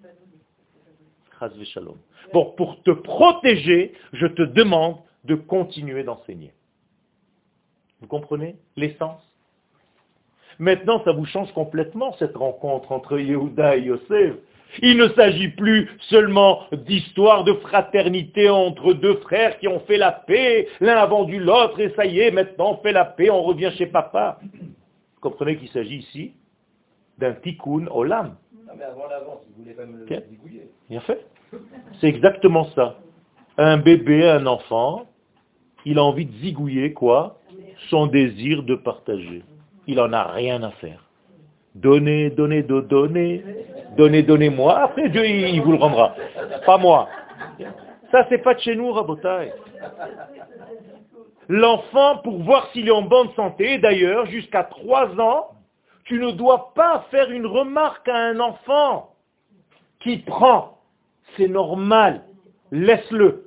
Bon, pour te protéger, je te demande de continuer d'enseigner. Vous comprenez l'essence? Maintenant, ça vous change complètement cette rencontre entre Yehuda et Yosef. Il ne s'agit plus seulement d'histoire de fraternité entre deux frères qui ont fait la paix, l'un a vendu l'autre et ça y est, maintenant on fait la paix, on revient chez papa. Vous comprenez qu'il s'agit ici d'un tikkun olam. Non mais avant l'avance, il voulait pas me le zigouiller. Bien fait. C'est exactement ça. Un bébé, un enfant, il a envie de zigouiller quoi Son désir de partager. Il en a rien à faire. Donnez, donnez, donnez, donnez, donnez-moi. <laughs> Après, Dieu, il vous le rendra. Pas moi. Ça, c'est pas de chez nous, Rabotai. L'enfant, pour voir s'il est en bonne santé, d'ailleurs, jusqu'à trois ans, tu ne dois pas faire une remarque à un enfant qui prend. C'est normal. Laisse-le.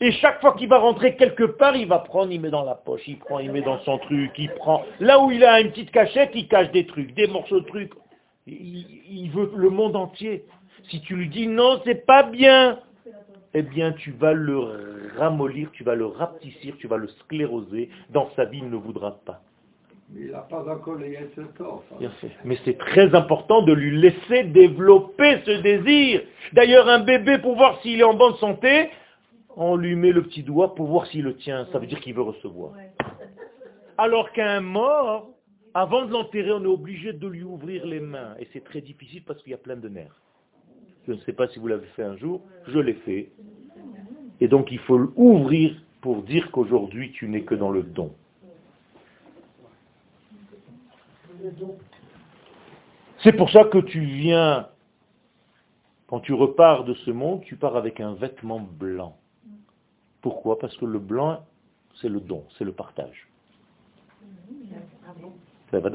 Et chaque fois qu'il va rentrer quelque part, il va prendre, il met dans la poche, il prend, il met dans son truc, il prend. Là où il a une petite cachette, il cache des trucs, des morceaux de trucs. Il, veut le monde entier. Si tu lui dis non, c'est pas bien, eh bien tu vas le ramollir, tu vas le rapetissir, tu vas le scléroser. Dans sa vie, il ne voudra pas. Mais il n'a pas encore les Bien fait. Mais c'est très important de lui laisser développer ce désir. D'ailleurs, un bébé, pour voir s'il est en bonne santé, on lui met le petit doigt pour voir s'il le tient. Ça veut dire qu'il veut recevoir. Alors qu'un mort, avant de l'enterrer, on est obligé de lui ouvrir les mains. Et c'est très difficile parce qu'il y a plein de nerfs. Je ne sais pas si vous l'avez fait un jour, je l'ai fait. Et donc il faut l'ouvrir pour dire qu'aujourd'hui tu n'es que dans le don. C'est pour ça que tu viens, quand tu repars de ce monde, tu pars avec un vêtement blanc. Pourquoi? Parce que le blanc, c'est le don, c'est le partage. Ça va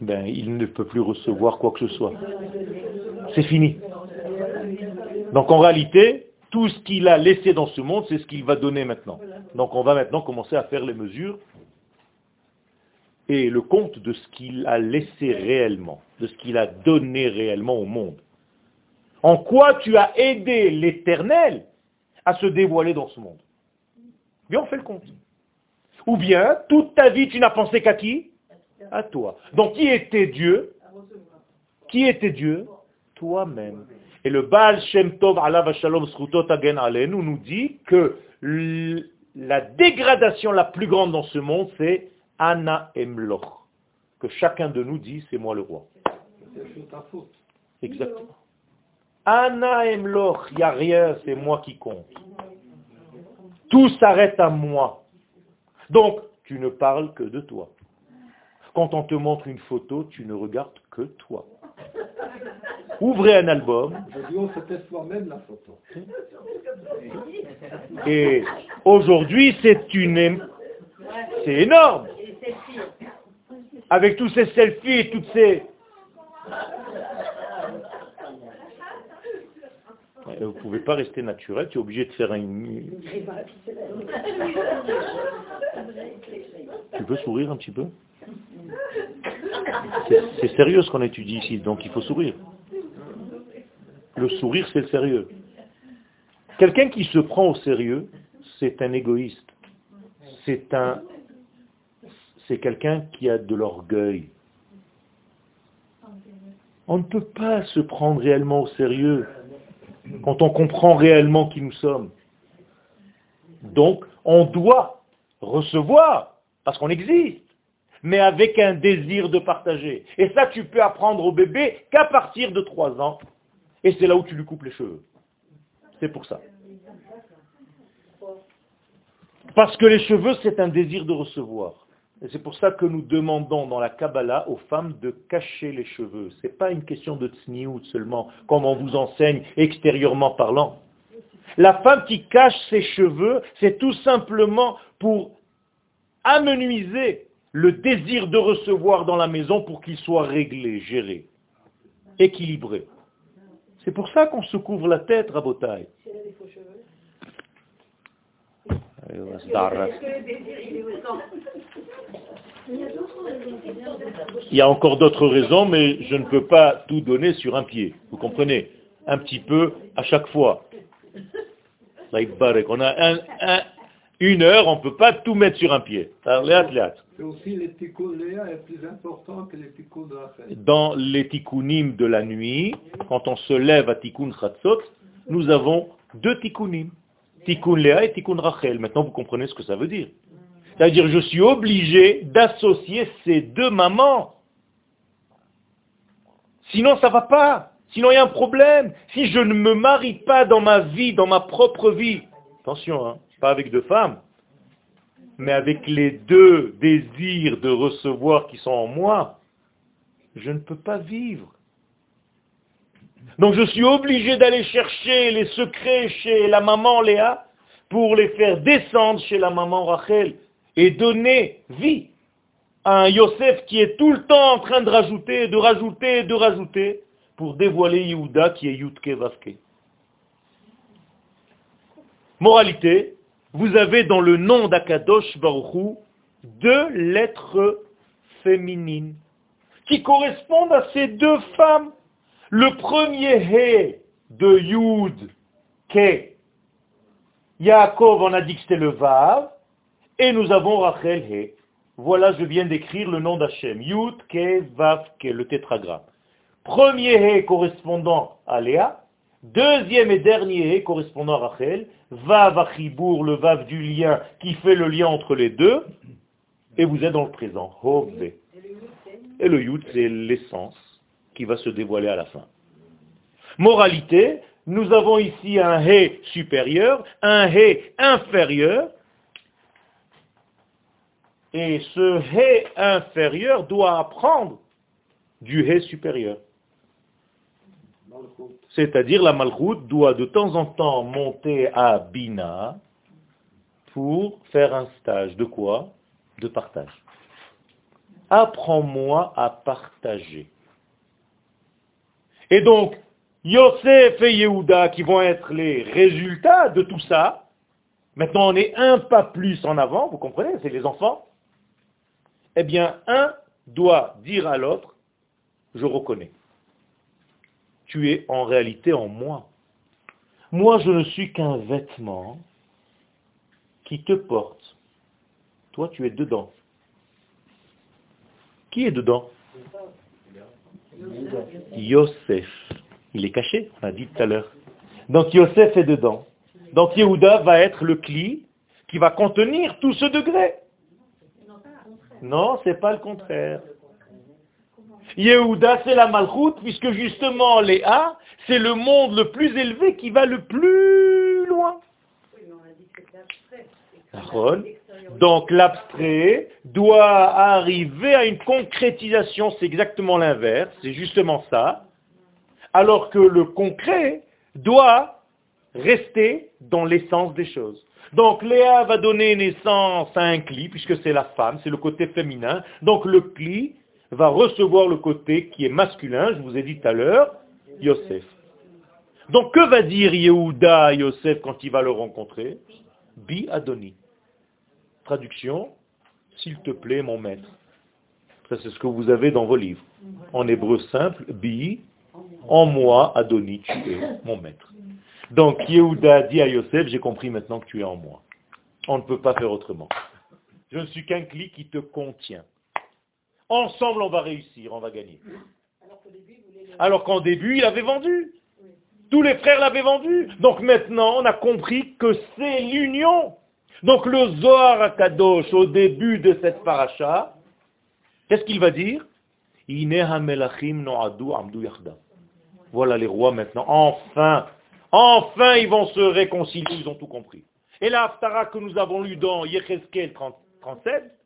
ben, il ne peut plus recevoir quoi que ce soit. C'est fini. Donc en réalité, tout ce qu'il a laissé dans ce monde, c'est ce qu'il va donner maintenant. Donc on va maintenant commencer à faire les mesures et le compte de ce qu'il a laissé réellement, de ce qu'il a donné réellement au monde. En quoi tu as aidé l'éternel à se dévoiler dans ce monde? Bien, on fait le compte. Ou bien, toute ta vie, tu n'as pensé qu'à qui? À toi. Donc, qui était Dieu? Qui était Dieu? Toi-même. Et le Baal Shem Tov Alav Shalom Alenu nous dit que la dégradation la plus grande dans ce monde, c'est Ana Emloch. Que chacun de nous dit, c'est moi le roi. Exactement. Anna Emloch, il n'y a rien, c'est moi qui compte. Tout s'arrête à moi. Donc, tu ne parles que de toi. Quand on te montre une photo, tu ne regardes que toi. Ouvrez un album. Et aujourd'hui, c'est une... C'est énorme. Avec tous ces selfies et toutes ces Vous ne pouvez pas rester naturel, tu es obligé de faire une... Tu peux sourire un petit peu? C'est sérieux ce qu'on étudie ici, donc il faut sourire. Le sourire, c'est sérieux. Quelqu'un qui se prend au sérieux, c'est un égoïste. C'est un, c'est quelqu'un qui a de l'orgueil. On ne peut pas se prendre réellement au sérieux quand on comprend réellement qui nous sommes. Donc, on doit recevoir, parce qu'on existe, mais avec un désir de partager. Et ça, tu peux apprendre au bébé qu'à partir de trois ans, et c'est là où tu lui coupes les cheveux. C'est pour ça. Parce que les cheveux, c'est un désir de recevoir. Et c'est pour ça que nous demandons dans la Kabbalah aux femmes de cacher les cheveux. Ce n'est pas une question de tsniout seulement, comme on vous enseigne extérieurement parlant. La femme qui cache ses cheveux, c'est tout simplement pour amenuiser le désir de recevoir dans la maison pour qu'il soit réglé, géré, équilibré. C'est pour ça qu'on se couvre la tête, Rabotaille. Il y a encore d'autres raisons, mais je ne peux pas tout donner sur un pied. Vous comprenez? Un petit peu à chaque fois. Une heure, on ne peut pas tout mettre sur un pied. aussi les plus important que les Dans les tikkunim de la nuit, quand on se lève à tikkun chatzot, nous avons deux tikkunim. Tikkun Léa et Tikkun Rachel. Maintenant, vous comprenez ce que ça veut dire. C'est-à-dire, je suis obligé d'associer ces deux mamans. Sinon, ça ne va pas. Sinon, il y a un problème. Si je ne me marie pas dans ma vie, dans ma propre vie, attention, hein, pas avec deux femmes, mais avec les deux désirs de recevoir qui sont en moi, je ne peux pas vivre. Donc je suis obligé d'aller chercher les secrets chez la maman Léa pour les faire descendre chez la maman Rachel et donner vie à un Yosef qui est tout le temps en train de rajouter, de rajouter, de rajouter pour dévoiler Yehuda qui est Yudke Vavke. Moralité, vous avez dans le nom d'Akadosh Baruchou deux lettres féminines qui correspondent à ces deux femmes le premier He de Yud, Ke, Yaakov, on a dit que c'était le Vav, et nous avons Rachel He. Voilà, je viens d'écrire le nom d'Hachem. Yud, Ke, Vav, Ke, le tétragramme. Premier He correspondant à Léa, deuxième et dernier correspondant à Rachel, Vav Achibour, le Vav du lien qui fait le lien entre les deux, et vous êtes dans le présent. Et le Yud, c'est l'essence qui va se dévoiler à la fin. Moralité, nous avons ici un hé supérieur, un hé inférieur, et ce hé inférieur doit apprendre du hé supérieur. C'est-à-dire la malchoute doit de temps en temps monter à Bina pour faire un stage. De quoi? De partage. Apprends-moi à partager. Et donc, Yosef et Yehuda qui vont être les résultats de tout ça, maintenant on est un pas plus en avant, vous comprenez, c'est les enfants, eh bien un doit dire à l'autre, je reconnais, tu es en réalité en moi. Moi je ne suis qu'un vêtement qui te porte. Toi tu es dedans. Qui est dedans? Yosef. Il est caché, on a dit tout à l'heure. Donc Yosef est dedans. Donc Yehuda va être le cli qui va contenir tout ce degré. Non, c'est pas le contraire. Yehuda, c'est la malchoute, puisque justement Léa, c'est le monde le plus élevé qui va le plus loin. Donc l'abstrait doit arriver à une concrétisation, c'est exactement l'inverse, c'est justement ça, alors que le concret doit rester dans l'essence des choses. Donc Léa va donner naissance à un cli, puisque c'est la femme, c'est le côté féminin. Donc le cli va recevoir le côté qui est masculin, je vous ai dit tout à l'heure, Yosef. Donc que va dire Yehuda à Yosef quand il va le rencontrer? Bi Adoni. Traduction, s'il te plaît, mon maître. Ça, c'est ce que vous avez dans vos livres. En hébreu simple, bi, en moi, Adoni, tu es mon maître. Donc, Yehuda dit à Yosef, j'ai compris maintenant que tu es en moi. On ne peut pas faire autrement. Je ne suis qu'un clic qui te contient. Ensemble, on va réussir, on va gagner. Alors qu'en début, il avait vendu. Tous les frères l'avaient vendu. Donc maintenant, on a compris que c'est l'union. Donc le Zohar Kadosh, au début de cette paracha, qu'est-ce qu'il va dire? Voilà les rois maintenant. Enfin, enfin ils vont se réconcilier, ils ont tout compris. Et la Haftara que nous avons lu dans Yecheskel 37,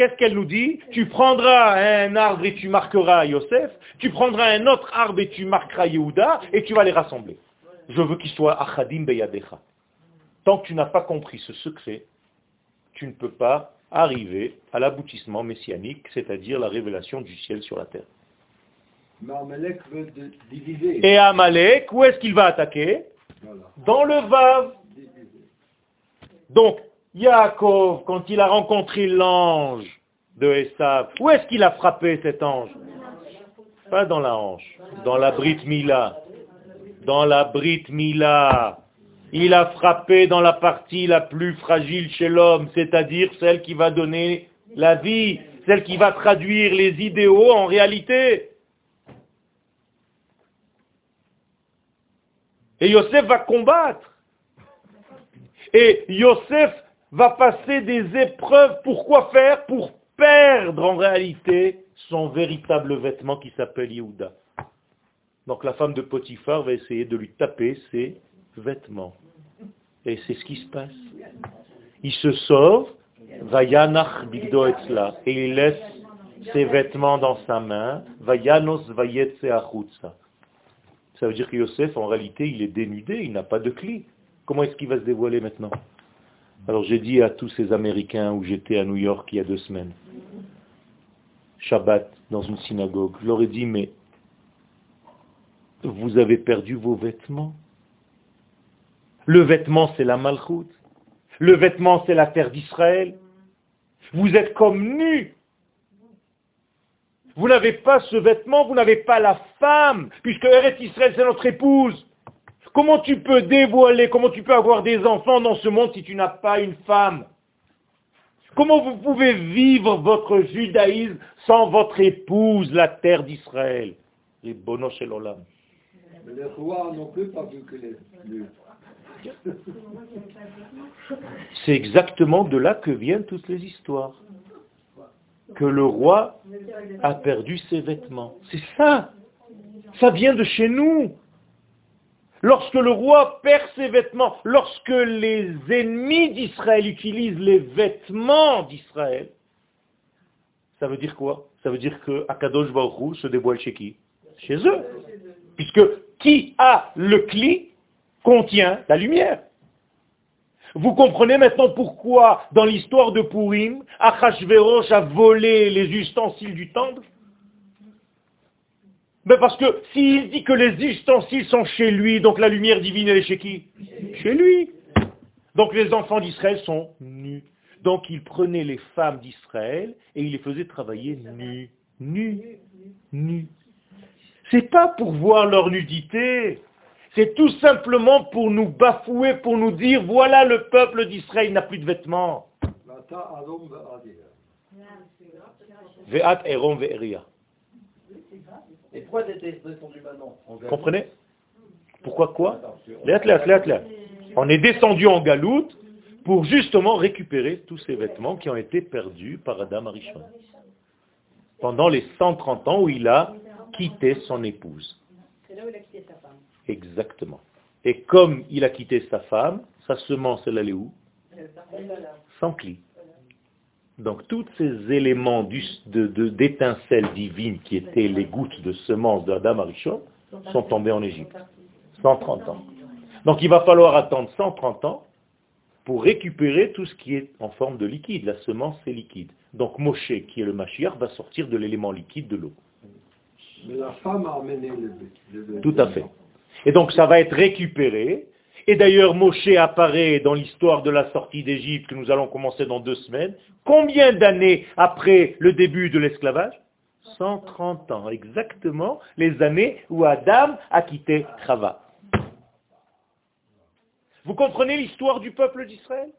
qu'est-ce qu'elle nous dit? Tu prendras un arbre et tu marqueras Yosef, tu prendras un autre arbre et tu marqueras Yehuda, et tu vas les rassembler. Je veux qu'ils soient achadim beyadecha. Tant que tu n'as pas compris ce secret, tu ne peux pas arriver à l'aboutissement messianique, c'est-à-dire la révélation du ciel sur la terre. Mais Amalek veut diviser. Et Amalek, où est-ce qu'il va attaquer? Dans le Vav. Donc, Yaakov, quand il a rencontré l'ange de Esav, où est-ce qu'il a frappé cet ange? Pas dans la hanche, dans la Brit Mila. Dans la Brit Mila. Il a frappé dans la partie la plus fragile chez l'homme, c'est-à-dire celle qui va donner la vie, celle qui va traduire les idéaux en réalité. Et Yosef va combattre. Et Yosef va passer des épreuves. Pourquoi faire? Pour perdre en réalité son véritable vêtement qui s'appelle Yehuda. Donc la femme de Potiphar va essayer de lui taper ses vêtements. Et c'est ce qui se passe. Il se sauve, et il laisse ses vêtements dans sa main, Vayanos Vayetse Achutsa. Ça veut dire que Yosef, en réalité, il est dénudé, il n'a pas de clé. Comment est-ce qu'il va se dévoiler maintenant? Alors j'ai dit à tous ces Américains où j'étais à New York il y a deux semaines, Shabbat, dans une synagogue, je leur ai dit, mais vous avez perdu vos vêtements. Le vêtement, c'est la malchoute. Le vêtement, c'est la terre d'Israël. Vous êtes comme nus. Vous n'avez pas ce vêtement, vous n'avez pas la femme, puisque Eret Israël, c'est notre épouse. Comment tu peux dévoiler, comment tu peux avoir des enfants dans ce monde si tu n'as pas une femme? Comment vous pouvez vivre votre judaïsme sans votre épouse, la terre d'Israël? Les bonos chez l'Olam. Les rois n'ont plus pas vu que les... C'est exactement de là que viennent toutes les histoires que le roi a perdu ses vêtements. C'est ça. Ça vient de chez nous. Lorsque le roi perd ses vêtements, lorsque les ennemis d'Israël utilisent les vêtements d'Israël, ça veut dire quoi? Ça veut dire que Akadosh Baruch se dévoile chez qui? Chez eux. Puisque qui a le cli contient la lumière. Vous comprenez maintenant pourquoi, dans l'histoire de Purim, Achashverosh a volé les ustensiles du temple? Mais Parce que s'il dit que les ustensiles sont chez lui, donc la lumière divine elle est chez qui? Chez lui. Donc les enfants d'Israël sont nus. Donc il prenait les femmes d'Israël et il les faisait travailler nus. Nus. Nus. C'est pas pour voir leur nudité. C'est tout simplement pour nous bafouer, pour nous dire, voilà le peuple d'Israël n'a plus de vêtements. Ve'at erom ve'eria. Et pourquoi descendu maintenant Comprenez Pourquoi quoi On est descendu en galoute pour justement récupérer tous ces vêtements qui ont été perdus par Adam Arishon. Pendant les 130 ans où il a quitté son épouse. C'est là où il a quitté sa femme. Exactement. Et comme il a quitté sa femme, sa semence, elle allait où? Sans cli. Donc tous ces éléments d'étincelles de, divines qui étaient les gouttes de semences d'Adam Arishon sont tombés en Égypte. 130 ans. Donc il va falloir attendre 130 ans pour récupérer tout ce qui est en forme de liquide. La semence, c'est liquide. Donc Moshe, qui est le Mashiach, va sortir de l'élément liquide de l'eau. Mais la femme a amené le, Tout à fait. Et donc ça va être récupéré. Et d'ailleurs, Moshe apparaît dans l'histoire de la sortie d'Égypte que nous allons commencer dans deux semaines. Combien d'années après le début de l'esclavage? 130 ans, exactement les années où Adam a quitté Chava. Vous comprenez l'histoire du peuple d'Israël?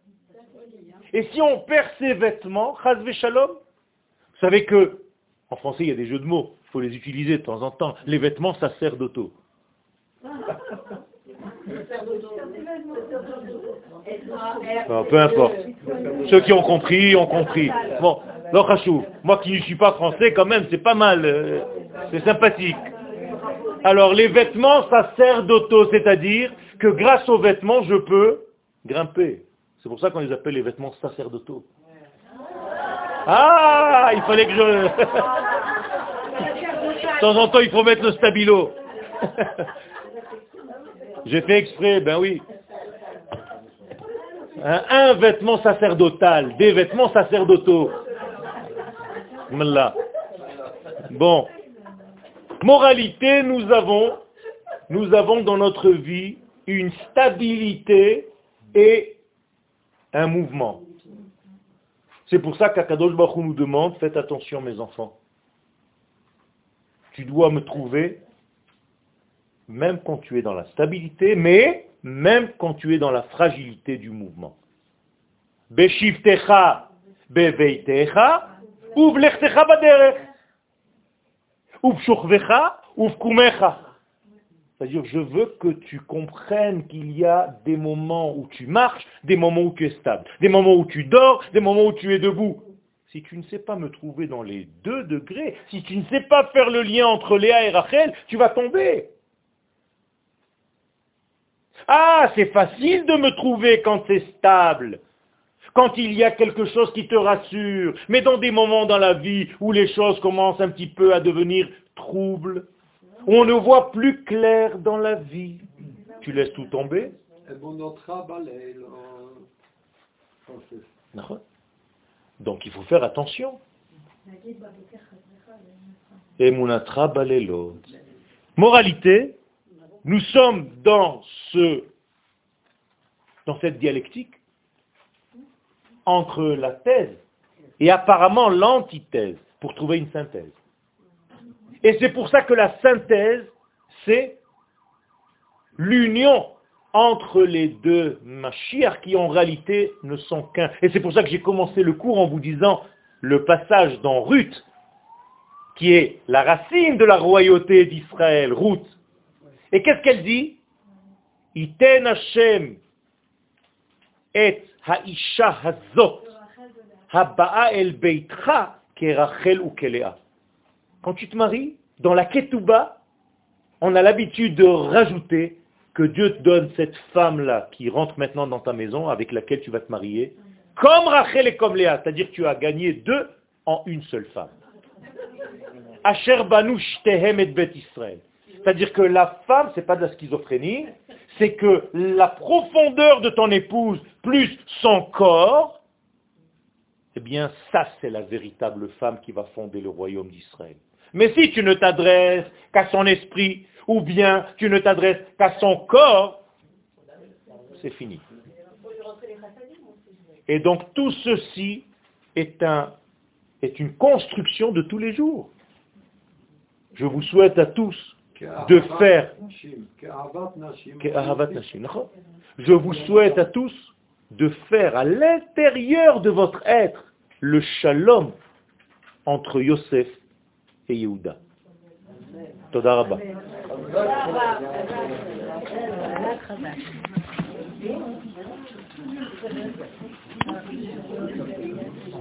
Et si on perd ses vêtements, Chazve Shalom, vous savez que, en français il y a des jeux de mots, il faut les utiliser de temps en temps, les vêtements ça sert d'auto. Peu importe. Ceux qui ont compris, ont compris. Bon, moi qui ne suis pas français, quand même, c'est pas mal. Euh, c'est sympathique. Alors, les vêtements, ça sert d'auto, c'est-à-dire que grâce aux vêtements, je peux grimper. C'est pour ça qu'on les appelle les vêtements sacerdotaux. Ah, il fallait que je... <laughs> De temps en temps, il faut mettre le stabilo. <laughs> J'ai fait exprès, ben oui. Un, vêtement sacerdotal, des vêtements sacerdotaux. Bon. Moralité, nous avons, nous avons dans notre vie une stabilité et un mouvement. C'est pour ça qu'Akadosh Baruch nous demande, faites attention mes enfants. Tu dois me trouver même quand tu es dans la stabilité, mais même quand tu es dans la fragilité du mouvement. C'est-à-dire, je veux que tu comprennes qu'il y a des moments où tu marches, des moments où tu es stable, des moments où tu dors, des moments où tu es debout. Si tu ne sais pas me trouver dans les deux degrés, si tu ne sais pas faire le lien entre Léa et Rachel, tu vas tomber. Ah, c'est facile de me trouver quand c'est stable, quand il y a quelque chose qui te rassure, mais dans des moments dans la vie où les choses commencent un petit peu à devenir troubles, où on ne voit plus clair dans la vie, tu laisses tout tomber. Donc il faut faire attention. Moralité, nous sommes dans, ce, dans cette dialectique entre la thèse et apparemment l'antithèse pour trouver une synthèse. Et c'est pour ça que la synthèse, c'est l'union entre les deux Mashiach qui en réalité ne sont qu'un. Et c'est pour ça que j'ai commencé le cours en vous disant le passage dans Ruth, qui est la racine de la royauté d'Israël, Ruth, et qu'est-ce qu'elle dit? Iten Hashem et haisha hazot. Quand tu te maries, dans la ketouba, on a l'habitude de rajouter que Dieu te donne cette femme-là qui rentre maintenant dans ta maison, avec laquelle tu vas te marier, comme Rachel et comme Léa, c'est-à-dire que tu as gagné deux en une seule femme. Asher banush tehem et bet Israël. C'est-à-dire que la femme, c'est pas de la schizophrénie, c'est que la profondeur de ton épouse plus son corps, eh bien ça c'est la véritable femme qui va fonder le royaume d'Israël. Mais si tu ne t'adresses qu'à son esprit, ou bien tu ne t'adresses qu'à son corps, c'est fini. Et donc tout ceci est, un, est une construction de tous les jours. Je vous souhaite à tous de faire. Je vous souhaite à tous de faire à l'intérieur de votre être le shalom entre Yosef et Yehuda.